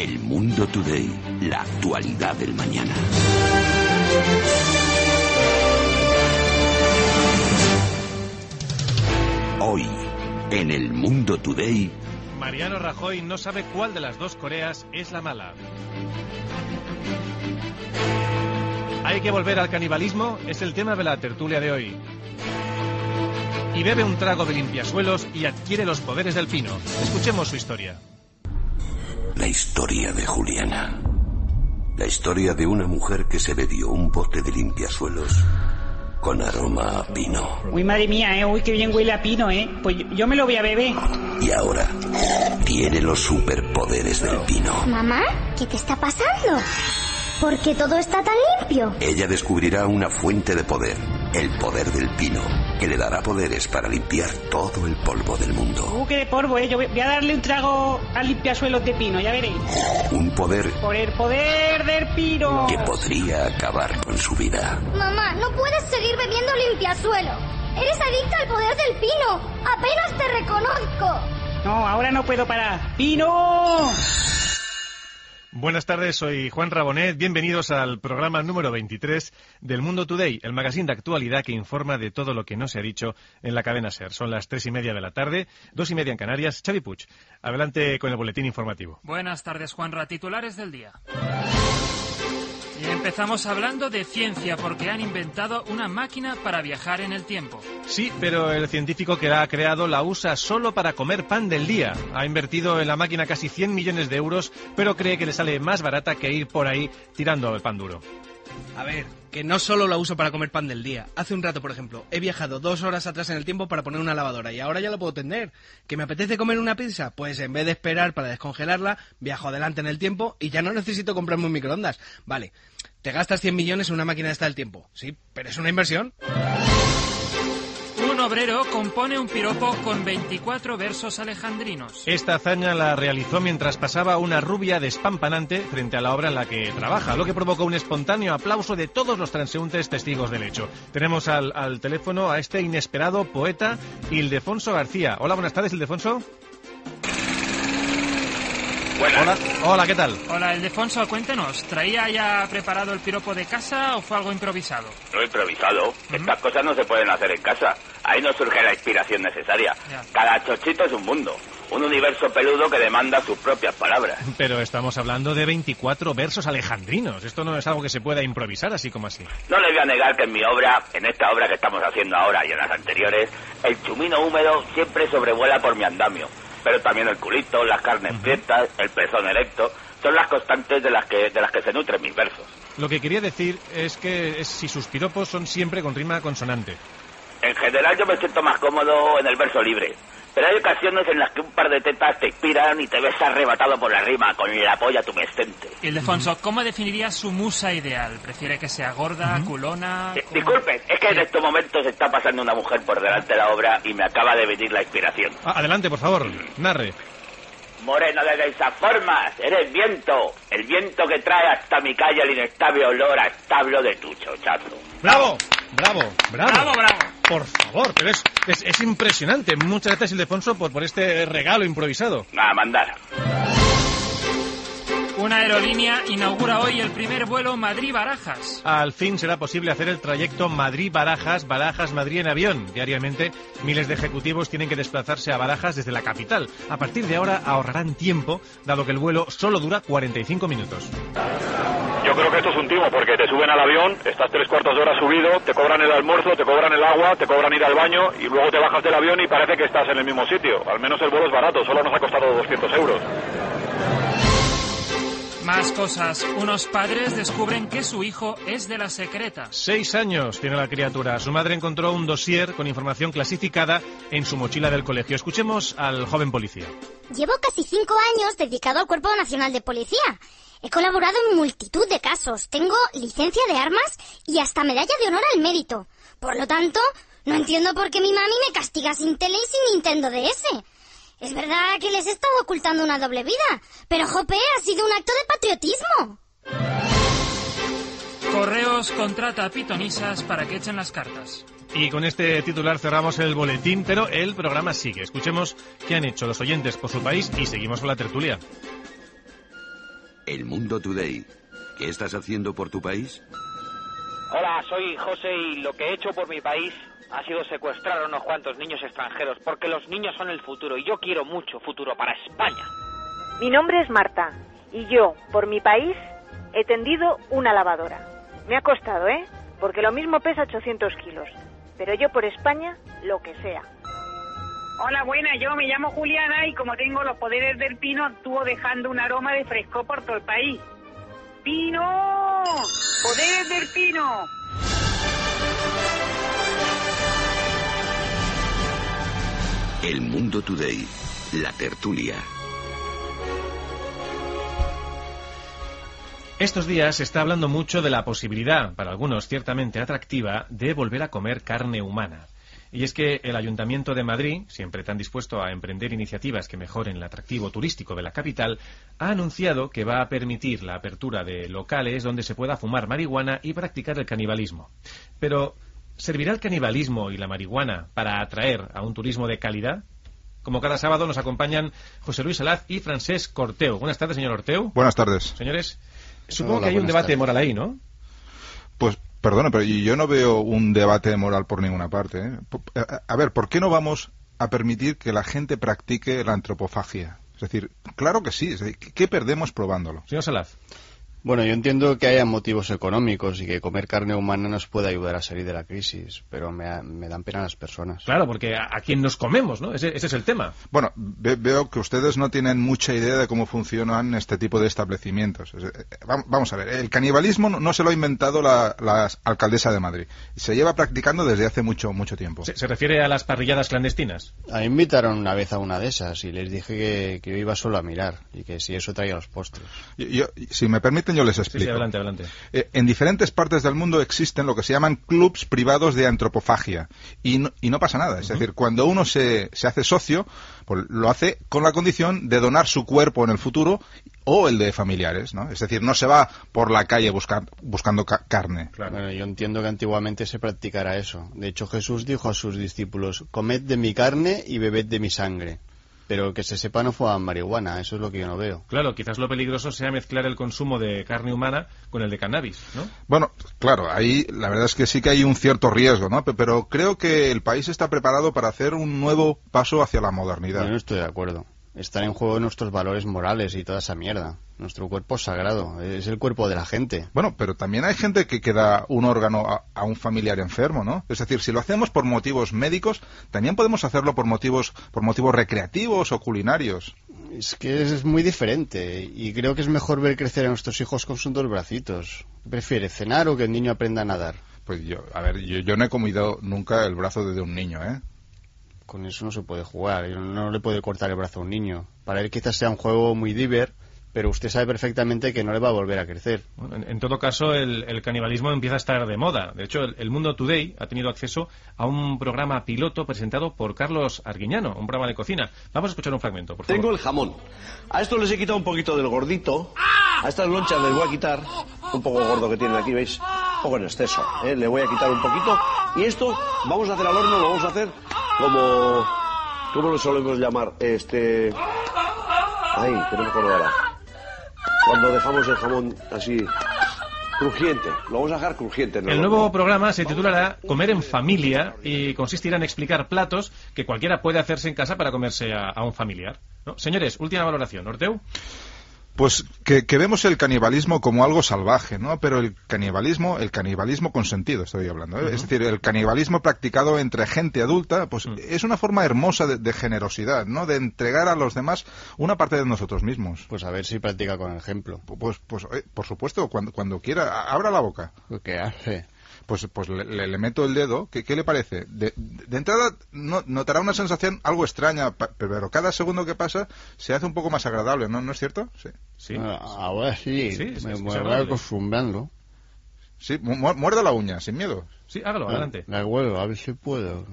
El Mundo Today, la actualidad del mañana. Hoy, en El Mundo Today, Mariano Rajoy no sabe cuál de las dos Coreas es la mala. ¿Hay que volver al canibalismo? Es el tema de la tertulia de hoy. Y bebe un trago de limpiasuelos y adquiere los poderes del pino. Escuchemos su historia. La historia de Juliana. La historia de una mujer que se bebió un bote de limpiasuelos con aroma a pino. Uy, madre mía, ¿eh? Uy, qué bien huele a pino, ¿eh? Pues yo- yo me lo voy a beber. Y ahora tiene los superpoderes del pino. Mamá, ¿qué te está pasando? ¿Por qué todo está tan limpio? Ella descubrirá una fuente de poder, el poder del pino, que le dará poderes para limpiar todo el polvo del mundo. Uh, qué de polvo, ¿eh? Yo voy voy a darle un trago al limpiasuelos de pino, ya veréis. Un poder Por el poder del pino. que podría acabar con su vida. Mamá, no puedes seguir bebiendo limpiasuelo. Eres adicta al poder del pino. Apenas te reconozco. No, ahora no puedo parar. ¡Pino! Buenas tardes, soy Juan Rabonet. Bienvenidos al programa número 23 del Mundo Today, el magazine de actualidad que informa de todo lo que no se ha dicho en la cadena SER. Son las tres y media de la tarde, dos y media en Canarias. Xavi Puig, adelante con el boletín informativo. Buenas tardes, Juanra. Titulares del día. Y empezamos hablando de ciencia porque han inventado una máquina para viajar en el tiempo. Sí, pero el científico que la ha creado la usa solo para comer pan del día. Ha invertido en la máquina casi 100 millones de euros, pero cree que le sale más barata que ir por ahí tirando el pan duro. A ver, que no solo la uso para comer pan del día. Hace un rato, por ejemplo, he viajado dos horas atrás en el tiempo para poner una lavadora y ahora ya lo puedo tender. ¿Que me apetece comer una pizza? Pues en vez de esperar para descongelarla, viajo adelante en el tiempo y ya no necesito comprarme un microondas. Vale, te gastas 100 millones en una máquina esta del tiempo. Sí, pero es una inversión. Un obrero compone un piropo con 24 versos alejandrinos. Esta hazaña la realizó mientras pasaba una rubia despampanante frente a la obra en la que trabaja, lo que provocó un espontáneo aplauso de todos los transeúntes testigos del hecho. Tenemos al, al teléfono a este inesperado poeta, Ildefonso García. Hola, buenas tardes, Ildefonso. Hola, hola, ¿qué tal? Hola, Ildefonso, cuéntenos, ¿traía ya preparado el piropo de casa o fue algo improvisado? No improvisado. Estas cosas no se pueden hacer en casa. Ahí no surge la inspiración necesaria. Ya. Cada chochito es un mundo. Un universo peludo que demanda sus propias palabras. Pero estamos hablando de 24 versos alejandrinos. Esto no es algo que se pueda improvisar así como así. No le voy a negar que en mi obra, en esta obra que estamos haciendo ahora y en las anteriores, el chumino húmedo siempre sobrevuela por mi andamio. Pero también el culito, las carnes prietas, el pezón erecto, son las constantes de las que, de las que se nutren mis versos. Lo que quería decir es que es- si sus piropos son siempre con rima consonante. En general yo me siento más cómodo en el verso libre. Pero hay ocasiones en las que un par de tetas te inspiran y te ves arrebatado por la rima con la polla tumescente. Ildefonso, ¿cómo definiría su musa ideal? ¿Prefiere que sea gorda, culona? Eh, es que en estos momentos está pasando una mujer por delante de la obra y me acaba de venir la inspiración. Ah, adelante, por favor, narre. Moreno de esas formas, eres viento, el viento que trae hasta mi calle el inestable olor a establo de tu chochazo. ¡Bravo! ¡Bravo! ¡Bravo! ¡Bravo, bravo! Por favor, pero es, es, es impresionante. Muchas gracias, Ildefonso, por, por este regalo improvisado. A mandar. Una aerolínea inaugura hoy el primer vuelo Madrid-Barajas. Al fin será posible hacer el trayecto Madrid-Barajas, Barajas-Madrid en avión. Diariamente, miles de ejecutivos tienen que desplazarse a Barajas desde la capital. A partir de ahora ahorrarán tiempo, dado que el vuelo solo dura 45 minutos. Yo creo que esto es un timo porque te suben al avión, estás tres cuartos de hora subido, te cobran el almuerzo, te cobran el agua, te cobran ir al baño y luego te bajas del avión y parece que estás en el mismo sitio. Al menos el vuelo es barato, solo nos ha costado 200 euros. Más cosas. Unos padres descubren que su hijo es de la secreta. Seis años tiene la criatura. Su madre encontró un dossier con información clasificada en su mochila del colegio. Escuchemos al joven policía. Llevo casi cinco años dedicado al Cuerpo Nacional de Policía. He colaborado en multitud de casos. Tengo licencia de armas y hasta medalla de honor al mérito. Por lo tanto, no entiendo por qué mi mami me castiga sin tele y sin Nintendo DS. Es verdad que les he estado ocultando una doble vida, pero Jope ha sido un acto de patriotismo. Correos contrata a pitonisas para que echen las cartas. Y con este titular cerramos el boletín, pero el programa sigue. Escuchemos qué han hecho los oyentes por su país y seguimos con la tertulia. El Mundo Today. ¿Qué estás haciendo por tu país? Hola, soy José y lo que he hecho por mi país ha sido secuestrar a unos cuantos niños extranjeros, porque los niños son el futuro y yo quiero mucho futuro para España. Mi nombre es Marta y yo, por mi país, he tendido una lavadora. Me ha costado, ¿eh? Porque lo mismo pesa 800 kilos. Pero yo por España, lo que sea. Hola, buena, yo me llamo Juliana y como tengo los poderes del pino, actúo dejando un aroma de fresco por todo el país. ¡Pino! ¡Poderes del pino! El Mundo Today. La tertulia. Estos días se está hablando mucho de la posibilidad, para algunos ciertamente atractiva, de volver a comer carne humana. Y es que el Ayuntamiento de Madrid, siempre tan dispuesto a emprender iniciativas que mejoren el atractivo turístico de la capital, ha anunciado que va a permitir la apertura de locales donde se pueda fumar marihuana y practicar el canibalismo. Pero, ¿servirá el canibalismo y la marihuana para atraer a un turismo de calidad? Como cada sábado nos acompañan José Luis Salaz y Francés Corteo. Buenas tardes, señor Orteo. Buenas tardes. Señores, supongo Hola, que hay un debate tardes. moral ahí, ¿no? Perdona, pero yo no veo un debate moral por ninguna parte. ¿eh? Po- a- ver, ¿por qué no vamos a permitir que la gente practique la antropofagia? Es decir, claro que sí. ¿Qué perdemos probándolo? Señor Salaz. Bueno, yo entiendo que haya motivos económicos y que comer carne humana nos puede ayudar a salir de la crisis, pero me, me dan pena las personas. Claro, porque a, a quién nos comemos, ¿no? Ese, ese es el tema. Bueno, ve- veo que ustedes no tienen mucha idea de cómo funcionan este tipo de establecimientos. Es- eh, vam- Vamos a ver, el canibalismo no- no se lo ha inventado la, la alcaldesa de Madrid. Se lleva practicando desde hace mucho, mucho tiempo. ¿Se, se refiere a las parrilladas clandestinas? A invitaron una vez a una de esas y les dije que, que yo iba solo a mirar y que si eso traía los postres. Yo- yo- si me permiten, yo les explico. sí, adelante, adelante. Eh, en diferentes partes del mundo existen lo que se llaman clubs privados de antropofagia y no, y no pasa nada. Es decir, cuando uno se, se hace socio, pues lo hace con la condición de donar su cuerpo en el futuro o el de familiares, ¿no? Es decir, no se va por la calle buscar- buscando ca- carne. Bueno, yo entiendo que antiguamente se practicara eso. De hecho, Jesús dijo a sus discípulos, comed de mi carne y bebed de mi sangre. Pero que se sepa no fuman marihuana, eso es lo que yo no veo. Claro, quizás lo peligroso sea mezclar el consumo de carne humana con el de cannabis, ¿no? Bueno, claro, ahí la verdad es que sí que hay un cierto riesgo, ¿no? Pe- Pero creo que el país está preparado para hacer un nuevo paso hacia la modernidad. Yo no estoy de acuerdo. Están en juego nuestros valores morales y toda esa mierda. Nuestro cuerpo es sagrado, es el cuerpo de la gente. Bueno, pero también hay gente que, que da un órgano a, a un familiar enfermo, ¿no? Es decir, si lo hacemos por motivos médicos, también podemos hacerlo por motivos, por motivos recreativos o culinarios. Es que es muy diferente y creo que es mejor ver crecer a nuestros hijos con sus dos bracitos. ¿Qué prefiere, cenar o que el niño aprenda a nadar? Pues yo, a ver, yo, yo no he comido nunca el brazo de un niño, ¿eh? Con eso no se puede jugar, no, le puede cortar el brazo a un niño. Para él quizás sea un juego muy diver, pero usted sabe perfectamente que no le va a volver a crecer. Bueno, en, en todo caso, el, el canibalismo empieza a estar de moda. De hecho, el, el Mundo Today ha tenido acceso a un programa piloto presentado por Carlos Arguiñano, un programa de cocina. Vamos a escuchar un fragmento, por favor. Tengo el jamón. A esto les he quitado un poquito del gordito. A estas lonchas les voy a quitar un poco gordo que tienen aquí, ¿veis? Un poco en exceso. ¿eh? Le voy a quitar un poquito. Y esto vamos a hacer al horno, lo vamos a hacer como... ¿Cómo lo solemos llamar? Este... Ay, que no me acuerdo ahora. Cuando dejamos el jamón así... Crujiente. Lo vamos a dejar crujiente. en el nuevo programa se titulará Comer en familia y consistirá en explicar platos que cualquiera puede hacerse en casa para comerse a, un familiar. Señores, última valoración. Orteu. Pues que, que vemos el canibalismo como algo salvaje, ¿no? Pero el canibalismo, el canibalismo consentido, estoy hablando, ¿eh? es decir, el canibalismo practicado entre gente adulta, pues es una forma hermosa de, de generosidad, ¿no? De entregar a los demás una parte de nosotros mismos. Pues a ver si practica con ejemplo. Pues, pues eh, por supuesto, cuando, cuando quiera, abra la boca. ¿Qué hace? Pues, pues le, le- le meto el dedo. ¿Qué, qué le parece? De, de entrada no- notará una sensación algo extraña, pero cada segundo que pasa se hace un poco más agradable, ¿no? ¿No es cierto? Sí. Sí. Ah, Ahora sí, Sí, me, me voy acostumbrando. Sí, mu- mu- muerda la uña, sin miedo. Sí, hágalo, adelante. La huevo, a ver si puedo.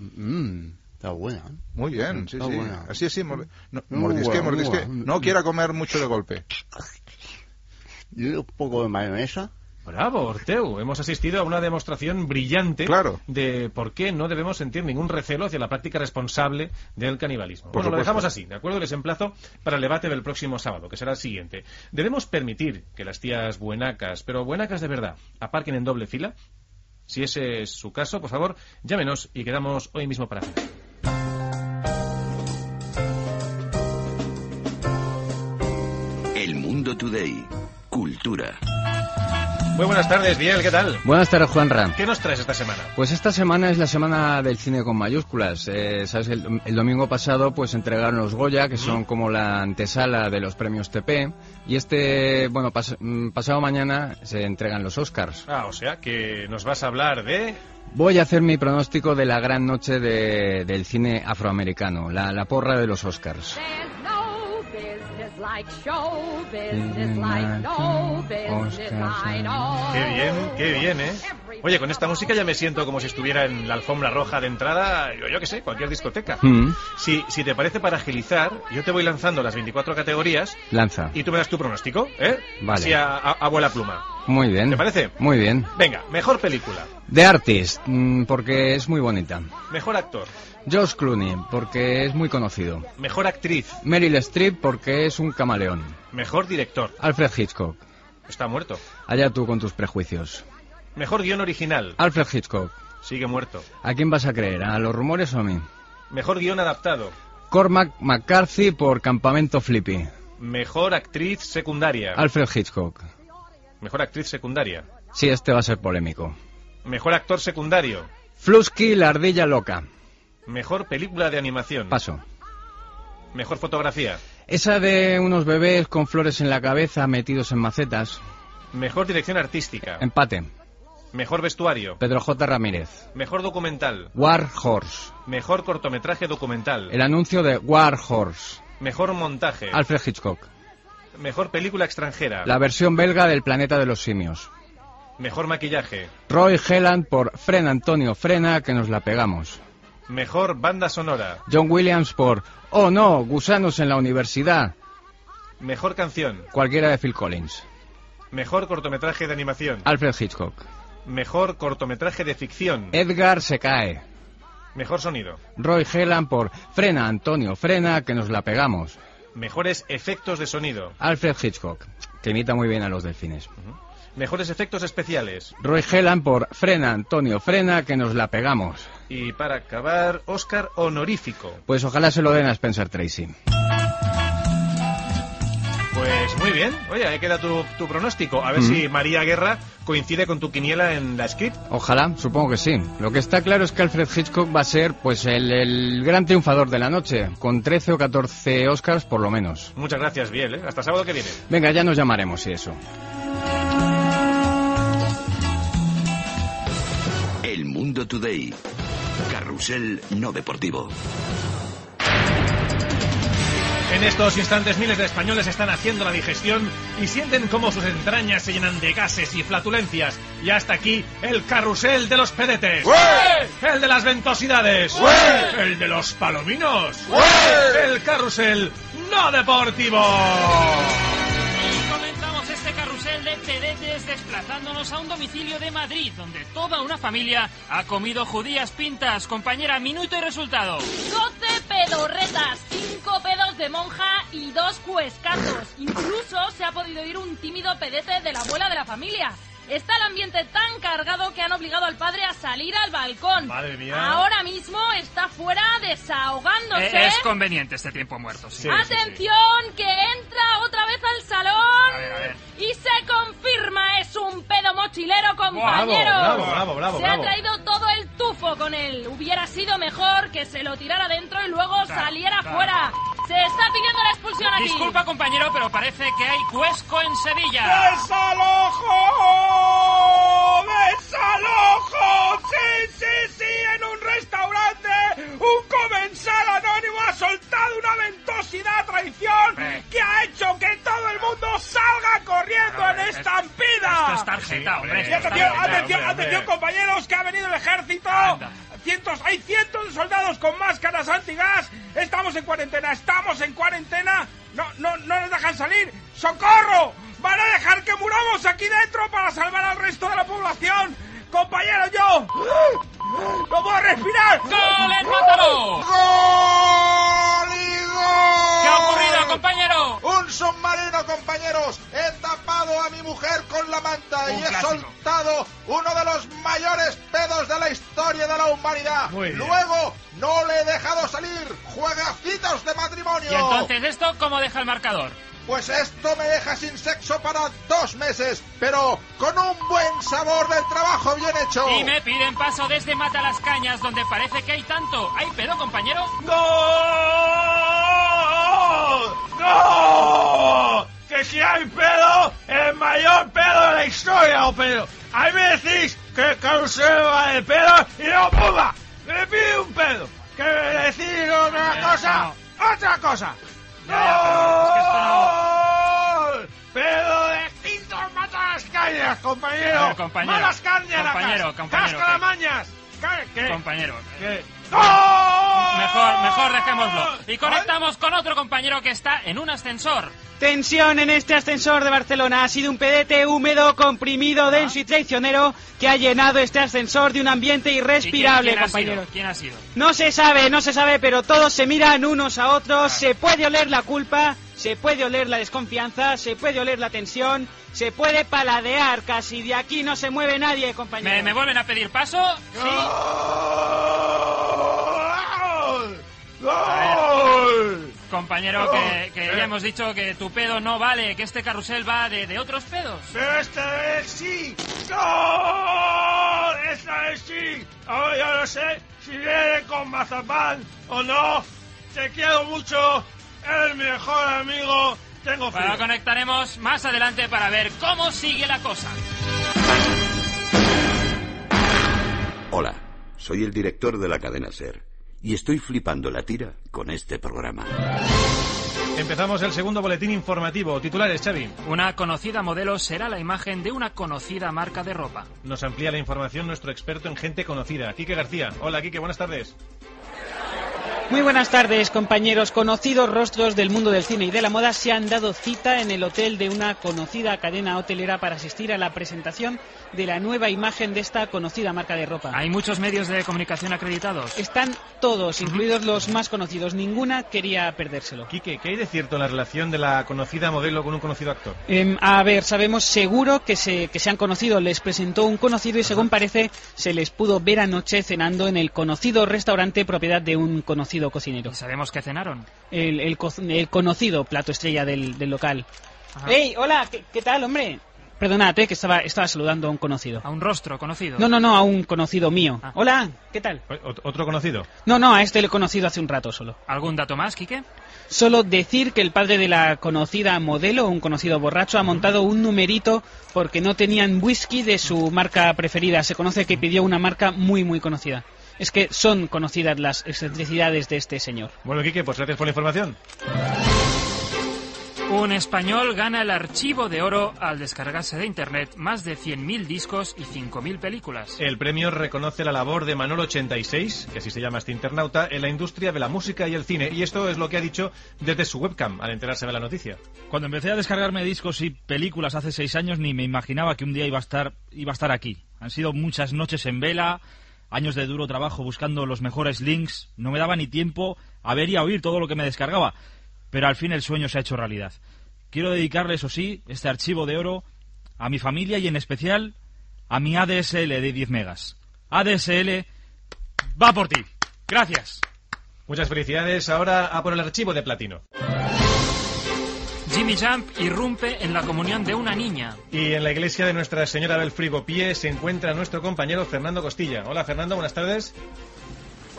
Mm, está buena. Muy bien, sí, Está sí. buena. Así, así. mor- no, mordisque, mordisque. No quiera comer mucho de golpe. Y un poco de mayonesa. Bravo, Orteu. Hemos asistido a una demostración brillante Claro. de por qué no debemos sentir ningún recelo hacia la práctica responsable del canibalismo. Por bueno, lo dejamos así, ¿de acuerdo? Les emplazo para el debate del próximo sábado, que será el siguiente. ¿Debemos permitir que las tías buenacas, pero buenacas de verdad, aparquen en doble fila? Si ese es su caso, por favor, llámenos y quedamos hoy mismo para cenar. El Mundo Today. Cultura. Muy buenas tardes, Biel, ¿qué tal? Buenas tardes, Juanra. ¿Qué nos traes esta semana? Pues esta semana es la semana del cine con mayúsculas. Eh, Sabes, el, el domingo pasado pues entregaron los Goya, que son como la antesala de los premios TP, y este, bueno, pas- mm, pasado mañana se entregan los Oscars. Ah, o sea, que nos vas a hablar de... Voy a hacer mi pronóstico de la gran noche de- del cine afroamericano, la, la porra de los Oscars. no Qué bien, qué bien, ¿eh? Oye, con esta música ya me siento como si estuviera en la alfombra roja de entrada, yo, yo qué sé, cualquier discoteca. Mm. Si, si te parece para agilizar, yo te voy lanzando las 24 categorías Lanza. y tú me das tu pronóstico, ¿eh? Vale. Así a, a- a vuela pluma. Muy bien. ¿Te parece? Muy bien. Venga, mejor película, The Artist, mm, porque es muy bonita. mejor actor, Josh Clooney, porque es muy conocido. mejor actriz, Meryl Streep, porque es un camaleón. mejor director. Alfred Hitchcock. Está muerto. Allá tú con tus prejuicios. Mejor guion original. Alfred Hitchcock. Sigue muerto. ¿A quién vas a creer? ¿A los rumores o a mí? Mejor guion adaptado. Cormac McCarthy por Campamento Flippy. Mejor actriz secundaria. Alfred Hitchcock. Mejor actriz secundaria. Sí, este va a ser polémico. Mejor actor secundario. Flusky, la ardilla loca. Mejor película de animación. Paso. Mejor fotografía. Esa de unos bebés con flores en la cabeza metidos en macetas. Mejor dirección artística. Empate. Mejor vestuario. Pedro J. Ramírez. Mejor documental. War Horse. Mejor cortometraje documental. El anuncio de War Horse. Mejor montaje. Alfred Hitchcock. Mejor película extranjera. La versión belga del planeta de los simios. Mejor maquillaje. Roy Helland por Frena Antonio Frena, que nos la pegamos. Mejor banda sonora. John Williams por Oh no, gusanos en la universidad. Mejor canción. Cualquiera de Phil Collins. Mejor cortometraje de animación. Alfred Hitchcock. Mejor cortometraje de ficción. Edgar se cae. Mejor sonido. Roy Helland por Frena Antonio Frena, que nos la pegamos. Mejores efectos de sonido. Alfred Hitchcock, que imita muy bien a los delfines. Mejores efectos especiales. Roy Helland por Frena Antonio Frena, que nos la pegamos. Y para acabar, Oscar honorífico. Pues ojalá se lo den a Spencer Tracy. Pues muy bien. Oye, ahí queda tu, tu pronóstico. A ver Mm. si María Guerra coincide con tu quiniela en la script. Ojalá, supongo que sí. Lo que está claro es que Alfred Hitchcock va a ser pues el, el gran triunfador de la noche, con 13 o 14 Oscars por lo menos. Muchas gracias, Biel. ¿eh? Hasta sábado que viene. Venga, ya nos llamaremos y eso. El Mundo Today. Carrusel no deportivo. En estos instantes miles de españoles están haciendo la digestión y sienten cómo sus entrañas se llenan de gases y flatulencias. Y hasta aquí el carrusel de los pedetes. El de las ventosidades. El de los palominos. El carrusel no deportivo. Desplazándonos a un domicilio de Madrid, donde toda una familia ha comido judías pintas. Compañera, minuto y resultado. 12 pedorretas, 5 pedos de monja y 2 cuescatos. Incluso se ha podido ir un tímido pedete de la abuela de la familia. Está el ambiente tan cargado que han obligado al padre a salir al balcón. Madre mía. Ahora mismo está fuera desahogándose. Eh, es conveniente este tiempo muerto, sí. ¡Atención! ¡Que entra otra vez al ver, a ver. Y se confirma, es un pedo mochilero, compañero. Bravo, bravo, bravo, Se bravo. ha traído todo el tufo con él. Hubiera sido mejor que se lo tirara dentro y luego Claro, saliera claro. fuera. Se está pidiendo la expulsión aquí. Disculpa, compañero, pero parece que hay cuesco en Sevilla. ¡Desalojo! ¡Desalojo! ¡Sí, sí, sí! En un restaurante, un comensal soltado una ventosidad traición que ha hecho que todo el mundo salga corriendo en estampida. Esto es tarjeta, hombre. Y esto es atención, atención, compañeros, que ha venido el ejército. Cientos, hay cientos de soldados con máscaras antigas. Estamos en cuarentena, estamos en cuarentena. No, no, no nos dejan salir. ¡Socorro! Van a dejar que muramos aquí dentro para salvar al resto de la población. Compañeros, yo no puedo respirar. ¡Gol en Mátalo! ¿Qué ha ocurrido, compañero? Un submarino, compañeros. He tapado a mi mujer con la manta Un y he soltado uno de los mayores pedos de la historia de la humanidad. Muy bien. Luego no le he dejado salir. Juegacitos de matrimonio. ¿Y entonces esto cómo deja el marcador? Pues esto me deja sin sexo para dos meses, pero con un buen sabor del trabajo bien hecho. Y me piden paso desde Mata las Cañas, donde parece que hay tanto. ¿Hay pedo, compañero? ¡No! ¡No! Que si hay pedo, el mayor pedo de la historia, o pedo. Ahí me decís que el carrusel va de pedo y no pumba. Me pide un pedo. Que me decís otra Eh, cosa. ¡Otra cosa! Ya, cañas, compañero! Ver, compañero. ¡Malas cañas! Compañero, compañero, ¡Cascaramañas! ¿Qué? Compañero. ¿Qué? Mejor, mejor dejémoslo. Y conectamos con otro compañero que está en un ascensor. Tensión en este ascensor de Barcelona. Ha sido un pedete húmedo, comprimido, denso y traicionero que ha llenado este ascensor de un ambiente ¿Y quién- irrespirable, quién ha compañeros. sido? ¿Quién ha sido? No se sabe, no se sabe, pero todos se miran unos a otros. Se puede oler la culpa, se puede oler la desconfianza, se puede oler la tensión, se puede paladear casi. De aquí no se mueve nadie, compañero. ¿Me, me vuelven a pedir paso? Compañero, que, que ya hemos dicho que tu pedo no vale, que este carrusel va de, de otros pedos. Pero esta vez sí. ¡No! Esta vez sí. Ahora yo no sé si viene con mazapán o no. Te quiero mucho. Eres mi mejor amigo. Tengo frío. Ahora conectaremos más adelante para ver cómo sigue la cosa. Hola, soy el director de la cadena Ser y estoy flipando la tira con este programa. Empezamos el segundo boletín informativo. Titulares, Xavi. Una conocida modelo será la imagen de una conocida marca de ropa. Nos amplía la información nuestro experto en gente conocida, Quique García. Hola, Quique, buenas tardes. Muy buenas tardes, compañeros. Conocidos rostros del mundo del cine y de la moda se han dado cita en el hotel de una conocida cadena hotelera para asistir a la presentación de la nueva imagen de esta conocida marca de ropa. Hay muchos medios de comunicación acreditados. Están todos, incluidos los más conocidos. Ninguna quería perdérselo. Quique, ¿qué hay de cierto en la relación de la conocida modelo con un conocido actor? Em, a ver, sabemos seguro que se, que se han conocido. Les presentó un conocido y según parece se les pudo ver anoche cenando en el conocido restaurante propiedad de un conocido cocinero. ¿Sabemos qué cenaron? El, el co- el conocido plato estrella del, del local. Ajá. ¡Ey, hola! ¿qué, qué tal, hombre? Perdónate, que estaba, estaba saludando a un conocido. A un rostro conocido. No, no, no, a un conocido mío. Ah. Hola, ¿qué tal? Ot- ¿Otro conocido? No, no, a este le he conocido hace un rato solo. ¿Algún dato más, Quique? Solo decir que el padre de la conocida modelo, un conocido borracho, ha montado un numerito porque no tenían whisky de su marca preferida. Se conoce que pidió una marca muy, muy conocida. Es que son conocidas las excentricidades de este señor. Bueno, Quique, pues gracias por la información. Un español gana el archivo de oro al descargarse de internet más de 100.000 discos y 5.000 películas. El premio reconoce la labor de Manolo 86, que así se llama este internauta, en la industria de la música y el cine. Y esto es lo que ha dicho desde su webcam al enterarse de la noticia. Cuando empecé a descargarme discos y películas hace seis años ni me imaginaba que un día iba a estar, iba a estar aquí. Han sido muchas noches en vela, años de duro trabajo buscando los mejores links, no me daba ni tiempo a ver y a oír todo lo que me descargaba. Pero al fin el sueño se ha hecho realidad. Quiero dedicarle, eso sí, este archivo de oro a mi familia y en especial a mi ADSL de 10 megas. ADSL va por ti. Gracias. Muchas felicidades. Ahora a por el archivo de platino. Jimmy Jump irrumpe en la comunión de una niña. Y en la iglesia de Nuestra Señora del Frigopie se encuentra nuestro compañero Fernando Costilla. Hola Fernando, buenas tardes.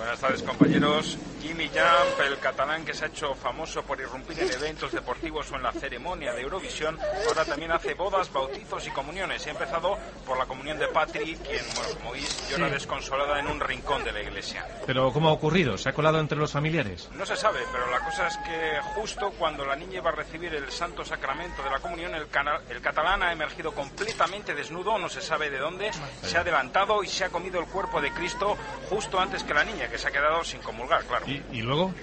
Buenas tardes compañeros. Jimmy Jump, el catalán que se ha hecho famoso por irrumpir en eventos deportivos o en la ceremonia de Eurovisión, ahora también hace bodas, bautizos y comuniones. He empezado por la comunión de Patrick, quien, bueno, como veis, llora Sí. desconsolada en un rincón de la iglesia. Pero ¿cómo ha ocurrido? ¿Se ha colado entre los familiares? No se sabe, pero la cosa es que justo cuando la niña iba a recibir el santo sacramento de la comunión, el, el catalán ha emergido completamente desnudo, no se sabe de dónde, se ha adelantado y se ha comido el cuerpo de Cristo justo antes que la niña, que se ha quedado sin comulgar, claro. ¿Y, y luego?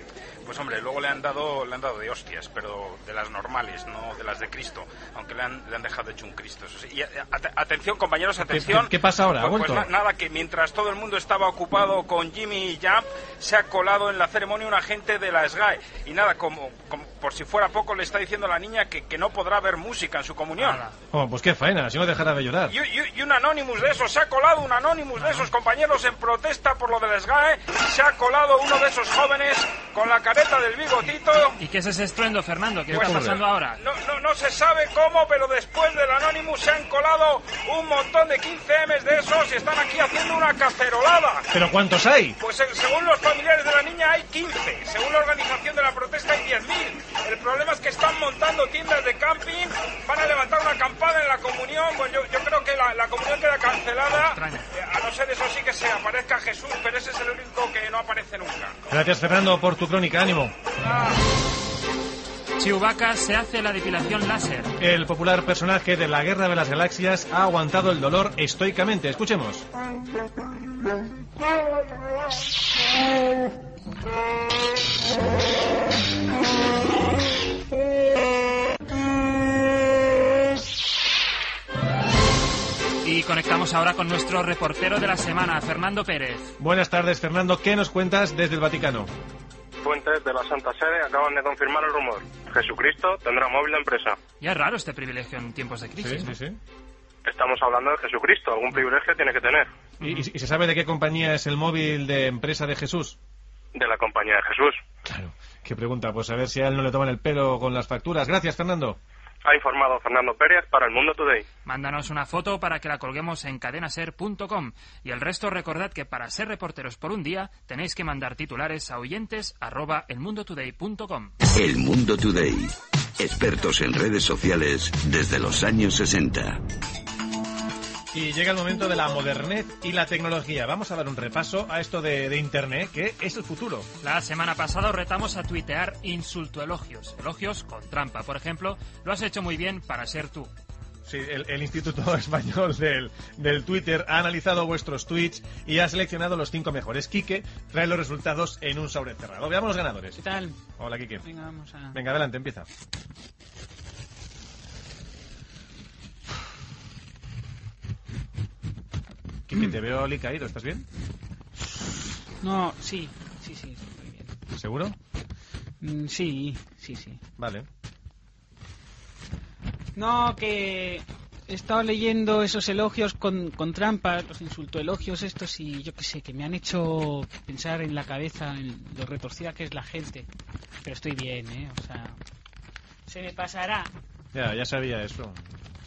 Pues hombre, luego le han dado le han dado de hostias, pero de las normales, no de las de Cristo, aunque le han, le han dejado hecho un Cristo. eso sí. Y a- a- atención, compañeros, atención. qué- qué pasa ahora? ¿Ha Pues- pues na- nada, que mientras todo el mundo estaba ocupado con Jimmy Jump, se ha colado en la ceremonia un agente de la SGAE. Y nada, como, como por si fuera poco, le está diciendo a la niña que, que no podrá ver música en su comunión. Oh, pues qué faena, si no dejará de llorar. Y, y- y un Anonymous de esos, se ha colado un Anonymous de esos compañeros en protesta por lo del SGAE, se ha colado uno de esos jóvenes con la careta del bigotito. ¿Y qué es ese estruendo, Fernando? ¿Qué Pues, está pasando ahora? No, no, no se sabe cómo, pero después del Anonymous se han colado un montón de 15 M's de esos y están aquí haciendo una cacerolada. ¿Pero cuántos hay? Pues eh, según los familiares de la niña hay 15, según la organización de la protesta hay 10.000. El problema es que están montando tiendas de camping, van a levantar una campana en la comunión, pues yo, yo creo que la, la comunión queda cancelada, eh, a no ser eso sí que se aparezca Jesús, pero ese es el único que no aparece nunca. Gracias Fernando por tu crónica, ánimo. Chewbacca se hace la depilación láser. El popular personaje de la Guerra de las Galaxias ha aguantado el dolor estoicamente. Escuchemos. Y conectamos ahora con nuestro reportero de la semana, Fernando Pérez. Buenas tardes Fernando, ¿qué nos cuentas desde el Vaticano? Fuentes de la Santa Sede acaban de confirmar el rumor. Jesucristo tendrá móvil de empresa. Ya es raro este privilegio en tiempos de crisis. ¿no? Estamos hablando de Jesucristo. Algún privilegio tiene que tener. ¿Y, y- y se sabe de qué compañía es el móvil de empresa de Jesús? De la compañía de Jesús. Claro. Qué pregunta, pues a ver si a él no le toman el pelo con las facturas. Gracias Fernando. Ha informado Fernando Pérez para El Mundo Today. Mándanos una foto para que la colguemos en cadenaser.com. Y el resto recordad que para ser reporteros por un día tenéis que mandar titulares a oyentes arroba elmundotoday.com. El Mundo Today. Expertos en redes sociales desde los años 60. Y llega el momento de la modernez y la tecnología. Vamos a dar un repaso a esto de, de Internet, que es el futuro. La semana pasada os retamos a tuitear insultoelogios. Elogios con trampa. Por ejemplo, lo has hecho muy bien para ser tú. Sí, el, el Instituto Español del, del Twitter ha analizado vuestros tweets y ha seleccionado los cinco mejores. Quique trae los resultados en un sobre cerrado. Veamos los ganadores. ¿Qué tal? Hola, Quique. Venga, vamos a... Venga, adelante, empieza. Quique, te veo caído, ¿estás bien? No, sí, sí, sí, estoy bien. ¿Seguro? Mm, sí, sí, sí. Vale. No, que he estado leyendo esos elogios con, con trampas, los insultoelogios estos y yo qué sé, que me han hecho pensar en la cabeza en lo retorcida que es la gente. Pero estoy bien, ¿eh? O sea, se me pasará. Ya, ya sabía eso.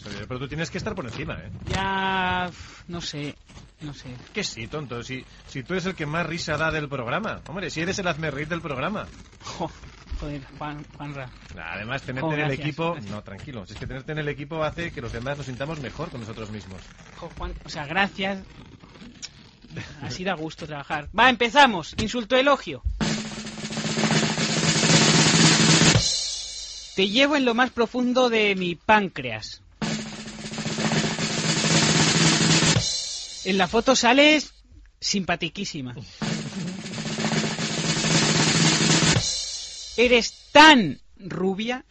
Sabía, Pero tú tienes que estar por encima, ¿eh? Ya, no sé, no sé. Que sí, tonto. Si, si tú eres el que más risa da del programa. Hombre, si eres el hazme reír del programa. Joder, Juan, Juanra. Además, tenerte Jo, en el equipo... gracias. No, tranquilo. Si es que tenerte en el equipo hace que los demás nos sintamos mejor con nosotros mismos. Jo, Juan, o sea, gracias. Así da gusto trabajar. Va, empezamos. Insulto elogio. Te llevo en lo más profundo de mi páncreas. En la foto sales simpatiquísima. Eres tan rubia.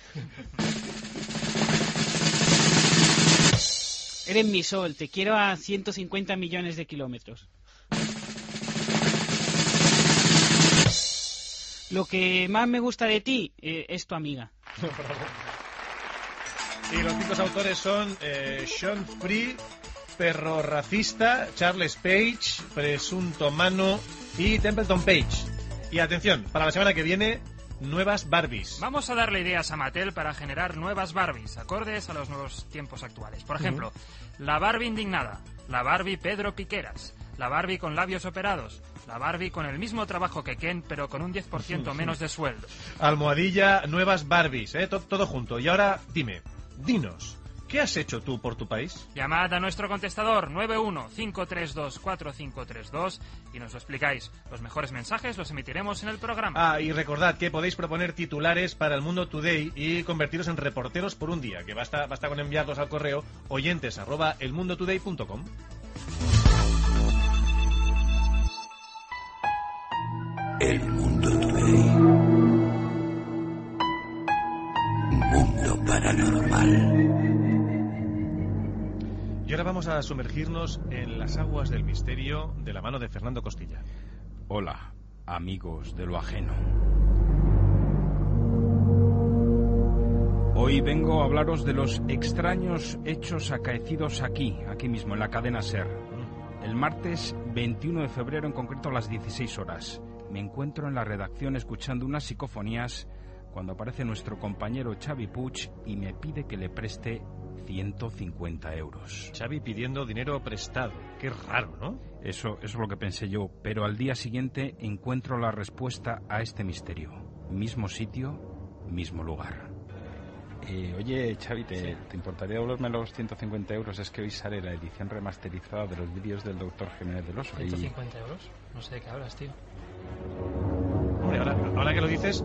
Eres mi sol, te quiero a 150 millones de kilómetros. Lo que más me gusta de ti eh, es tu amiga. Y los cinco autores son eh, Sean Free, Perro Racista, Charles Page, Presunto Mano y Templeton Page. Y atención, para la semana que viene nuevas Barbies. Vamos a darle ideas a Mattel para generar nuevas Barbies, acordes a los nuevos tiempos actuales. Por ejemplo, la Barbie indignada, la Barbie Pedro Piqueras, la Barbie con labios operados, la Barbie con el mismo trabajo que Ken, pero con un 10% menos de sueldo. Almohadilla, nuevas Barbies, ¿eh? To- todo junto. Y ahora, dime, dinos, ¿qué has hecho tú por tu país? Llamad a nuestro contestador 915324532 y nos lo explicáis. Los mejores mensajes los emitiremos en el programa. Ah, y recordad que podéis proponer titulares para el Mundo Today y convertiros en reporteros por un día, que basta, basta con enviarlos al correo oyentes arroba elmundotoday.com. El mundo today. Mundo paranormal. Y ahora vamos a sumergirnos en las aguas del misterio de la mano de Fernando Costilla. Hola, amigos de lo ajeno. Hoy vengo a hablaros de los extraños hechos acaecidos aquí, aquí mismo, en la cadena SER. El martes 21 de febrero, en concreto a las 16 horas, me encuentro en la redacción escuchando unas psicofonías cuando aparece nuestro compañero Xavi Puig y me pide que le preste 150 euros. Xavi pidiendo dinero prestado. Qué raro, ¿no? Eso, eso es lo que pensé yo, pero al día siguiente encuentro la respuesta a este misterio. Mismo sitio, mismo lugar. Eh, oye, Xavi, ¿te, ¿te importaría devolverme los 150 euros? Es que hoy sale la edición remasterizada de los vídeos del doctor Jiménez del Oso. y- 150 euros. No sé de qué hablas, tío. Hombre, ahora, ahora que lo dices,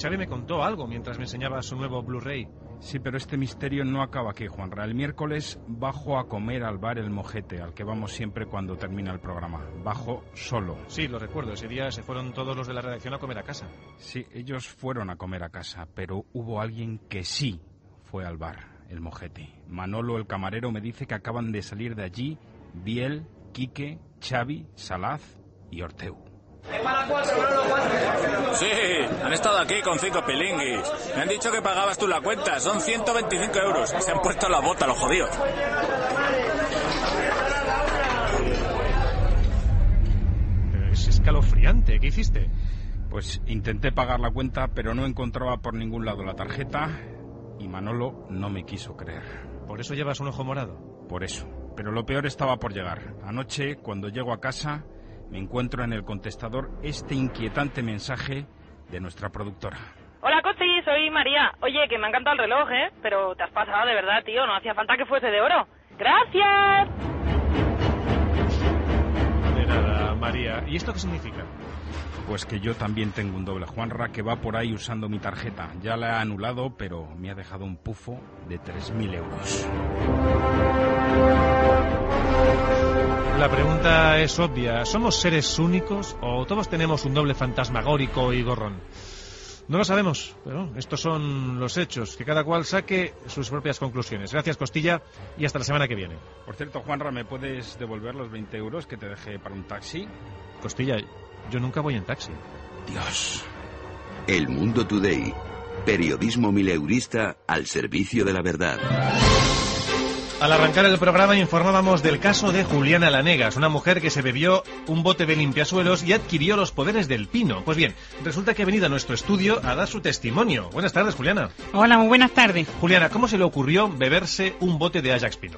Xavi me contó algo mientras me enseñaba su nuevo Blu-ray. Sí, pero este misterio no acaba aquí, Juanra. El miércoles bajo a comer al bar El Mojete, al que vamos siempre cuando termina el programa. Bajo solo. Sí, lo recuerdo. Ese día se fueron todos los de la redacción a comer a casa. Sí, ellos fueron a comer a casa, pero hubo alguien que sí fue al bar, el mojete. Manolo, el camarero, me dice que acaban de salir de allí Biel, Quique, Xavi, Salaz y Orteu. Sí, han estado aquí con cinco pilinguis. Me han dicho que pagabas tú la cuenta. Son 125 euros. Se han puesto la bota los jodidos. Es escalofriante. ¿Qué hiciste? Pues intenté pagar la cuenta, pero no encontraba por ningún lado la tarjeta y Manolo no me quiso creer. ¿Por eso llevas un ojo morado? Por eso. Pero lo peor estaba por llegar. Anoche, cuando llego a casa, me encuentro en el contestador este inquietante mensaje de nuestra productora. Hola, Costi, soy María. Oye, que me ha encantado el reloj, ¿eh? Pero te has pasado de verdad, tío. No hacía falta que fuese de oro. ¡Gracias! De nada, María. ¿Y esto qué significa? Pues que yo también tengo un doble Juanra que va por ahí usando mi tarjeta. Ya la he anulado, pero me ha dejado un pufo de 3.000 euros. La pregunta es obvia. ¿Somos seres únicos o todos tenemos un doble fantasmagórico y gorrón? No lo sabemos, pero estos son los hechos. Que cada cual saque sus propias conclusiones. Gracias, Costilla, y hasta la semana que viene. Por cierto, Juanra, ¿me puedes devolver los 20 euros que te dejé para un taxi? Costilla, yo nunca voy en taxi. Dios. El Mundo Today. Periodismo mileurista al servicio de la verdad. Al arrancar el programa informábamos del caso de Juliana Lanegas, una mujer que se bebió un bote de limpiasuelos y adquirió los poderes del pino. Pues bien, resulta que ha venido a nuestro estudio a dar su testimonio. Buenas tardes, Juliana. Hola, muy buenas tardes. Juliana, ¿cómo se le ocurrió beberse un bote de Ajax Pino?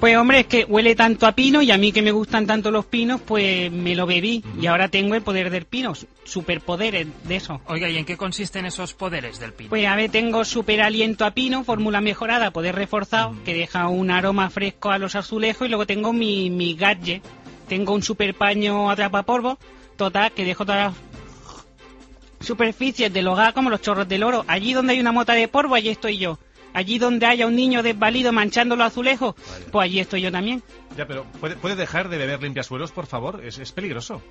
Pues hombre, es que huele tanto a pino y a mí que me gustan tanto los pinos, pues me lo bebí y ahora tengo el poder del pino, superpoderes de eso. Oiga, ¿y en qué consisten esos poderes del pino? Pues a ver, tengo super aliento a pino, fórmula mejorada, poder reforzado, que deja un aroma fresco a los azulejos y luego tengo mi, mi gadget. Tengo un super paño atrapapolvo, total, que dejo todas las superficies del hogar como los chorros del oro. Allí donde hay una mota de polvo, allí estoy yo. Allí donde haya un niño desvalido manchando los azulejos, pues allí estoy yo también. Ya, pero ¿puede, puede dejar de beber limpiasuelos, por favor? Es, es peligroso.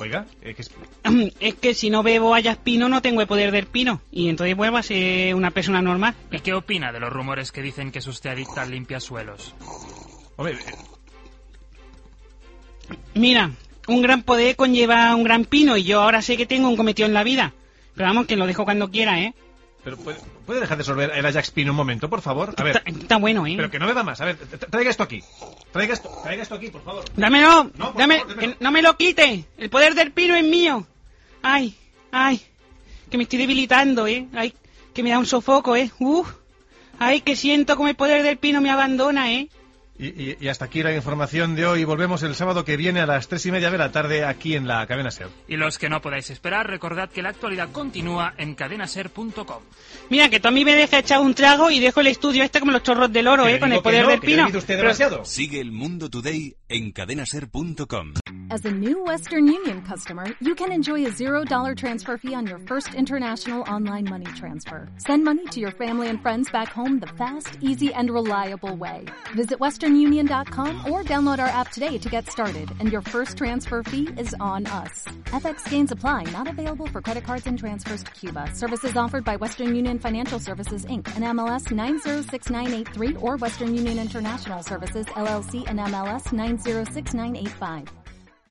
Oiga, eh, que es- Es que si no bebo hayas pino no tengo el poder del pino y entonces vuelvo a ser una persona normal. ¿Y qué opina de los rumores que dicen que es usted adicta al limpiasuelos? Hombre, eh, Mira, un gran poder conlleva un gran pino y yo ahora sé que tengo un cometido en la vida. Pero vamos, que lo dejo cuando quiera, ¿eh? Pero ¿puede, puede dejar de sorber el Ajax Pino un momento, por favor? A ver, Está bueno, ¿eh? pero que no beba más. A ver, tra- traiga esto aquí. Traiga esto, traiga esto aquí, por favor. Dámelo, No, dame, favor, démelo. que no me lo quite. El poder del pino es mío. Ay, ay. que me estoy debilitando, ¿eh? Ay, que me da un sofoco, ¿eh? Uf. Ay, que siento como el poder del pino me abandona, ¿eh? Y, y- y hasta aquí la información de hoy. Volvemos el sábado que viene a las tres y media de la tarde aquí en la cadena SER. Y los que no podáis esperar, recordad que la actualidad continúa en cadenaser.com. Mira, que mí me deja echar un trago y dejo el estudio este como los chorros del oro, ¿eh? Con el poder del pino. Pero- Sigue el Mundo Today en cadenaser.com. As a new Western Union customer, you can enjoy a $0 transfer fee on your first international online money transfer. Send money to your family and friends back home the fast, easy, and reliable way. Visit westernunion.com or download our app today to get started, and your first transfer fee is on us. FX gains apply, not available for credit cards and transfers to Cuba. Services offered by Western Union Financial Services, Inc., and MLS 906983 or Western Union International Services, LLC, and MLS 906985.